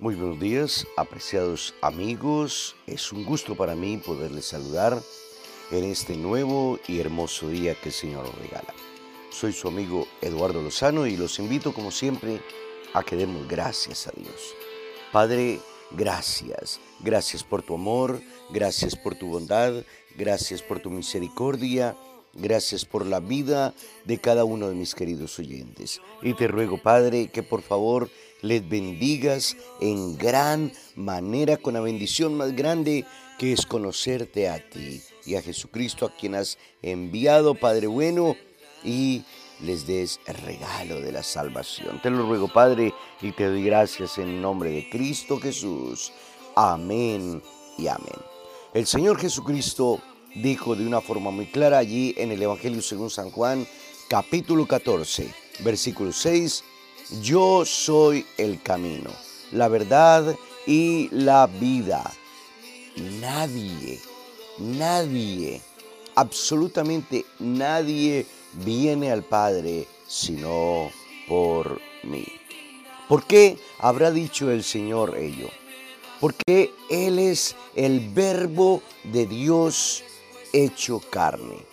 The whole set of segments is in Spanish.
Muy buenos días, apreciados amigos. Es un gusto para mí poderles saludar en este nuevo y hermoso día que el Señor nos regala. Soy su amigo Eduardo Lozano y los invito como siempre a que demos gracias a Dios. Padre, gracias. Gracias por tu amor, gracias por tu bondad, gracias por tu misericordia. Gracias por la vida de cada uno de mis queridos oyentes. Y te ruego, Padre, que por favor les bendigas en gran manera con la bendición más grande que es conocerte a ti y a Jesucristo a quien has enviado, Padre bueno, y les des el regalo de la salvación. Te lo ruego, Padre, y te doy gracias en nombre de Cristo Jesús. Amén y amén. El Señor Jesucristo dijo de una forma muy clara allí en el Evangelio según San Juan, capítulo 14, versículo 6, yo soy el camino, la verdad y la vida. Nadie, nadie, absolutamente nadie viene al Padre sino por mí. ¿Por qué habrá dicho el Señor ello? Porque Él es el verbo de Dios hecho carne.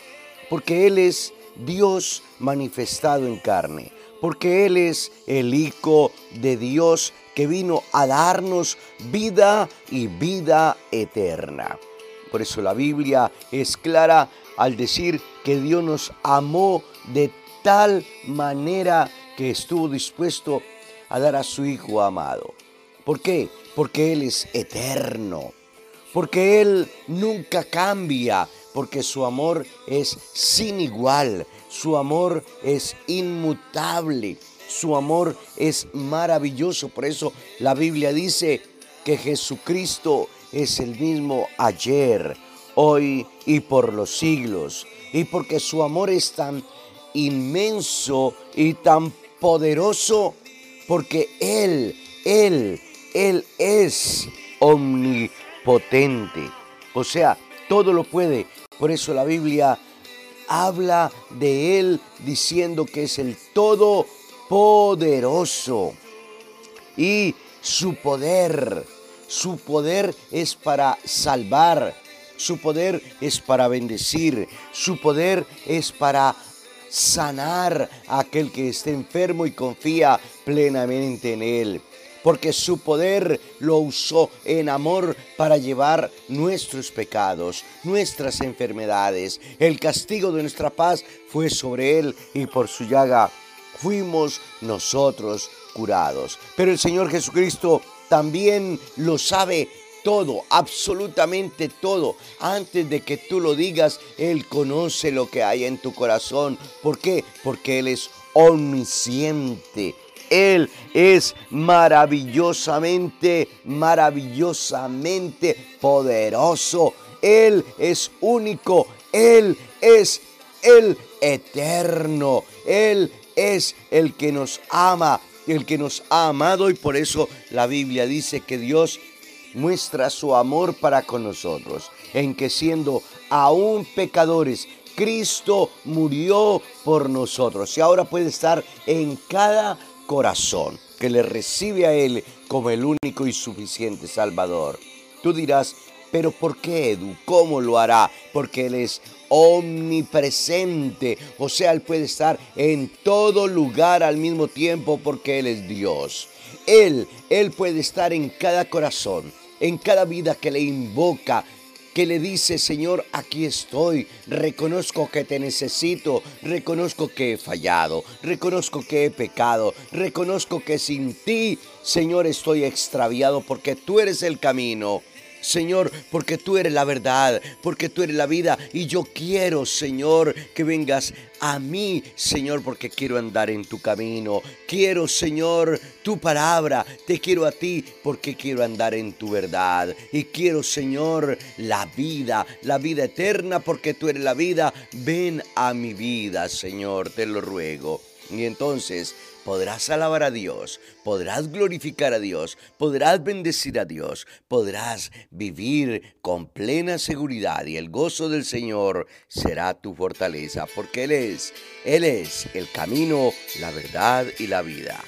Porque Él es Dios manifestado en carne porque Él es el Hijo de Dios que vino a darnos vida y vida eterna. Por eso la Biblia es clara al decir que Dios nos amó de tal manera que estuvo dispuesto a dar a su Hijo amado. ¿Por qué? Porque Él es eterno, porque Él nunca cambia, porque su amor es sin igual, su amor es inmutable, su amor es maravilloso. Por eso la Biblia dice que Jesucristo es el mismo ayer, hoy y por los siglos. Y porque su amor es tan inmenso y tan poderoso, porque Él, Él, Él es omnipotente. O sea, todo lo puede, por eso la Biblia habla de Él diciendo que es el Todopoderoso. Y su poder, su poder es para salvar, su poder es para bendecir, su poder es para sanar a aquel que esté enfermo y confía plenamente en Él porque su poder lo usó en amor para llevar nuestros pecados, nuestras enfermedades. El castigo de nuestra paz fue sobre él y por su llaga fuimos nosotros curados. Pero el Señor Jesucristo también lo sabe todo, absolutamente todo. Antes de que tú lo digas, Él conoce lo que hay en tu corazón. ¿Por qué? Porque Él es omnisciente. Él es maravillosamente, maravillosamente poderoso. Él es único. Él es el eterno. Él es el que nos ama, el que nos ha amado y por eso la Biblia dice que Dios muestra su amor para con nosotros, en que siendo aún pecadores, Cristo murió por nosotros y ahora puede estar en cada corazón que le recibe a Él como el único y suficiente Salvador. Tú dirás, pero ¿por qué Edu? ¿Cómo lo hará? Porque Él es omnipresente, o sea, Él puede estar en todo lugar al mismo tiempo porque Él es Dios. Él, Él puede estar en cada corazón, en cada vida que le invoca, que le dice, Señor, aquí estoy, reconozco que te necesito, reconozco que he fallado, reconozco que he pecado, reconozco que sin ti, Señor, estoy extraviado porque tú eres el camino. Señor, porque tú eres la verdad, porque tú eres la vida y yo quiero, Señor, que vengas a mí, Señor, porque quiero andar en tu camino. Quiero, Señor, tu palabra. Te quiero a ti porque quiero andar en tu verdad. Y quiero, Señor, la vida, la vida eterna porque tú eres la vida. Ven a mi vida, Señor, te lo ruego. Y entonces podrás alabar a Dios, podrás glorificar a Dios, podrás bendecir a Dios, podrás vivir con plena seguridad y el gozo del Señor será tu fortaleza, porque Él es, Él es el camino, la verdad y la vida.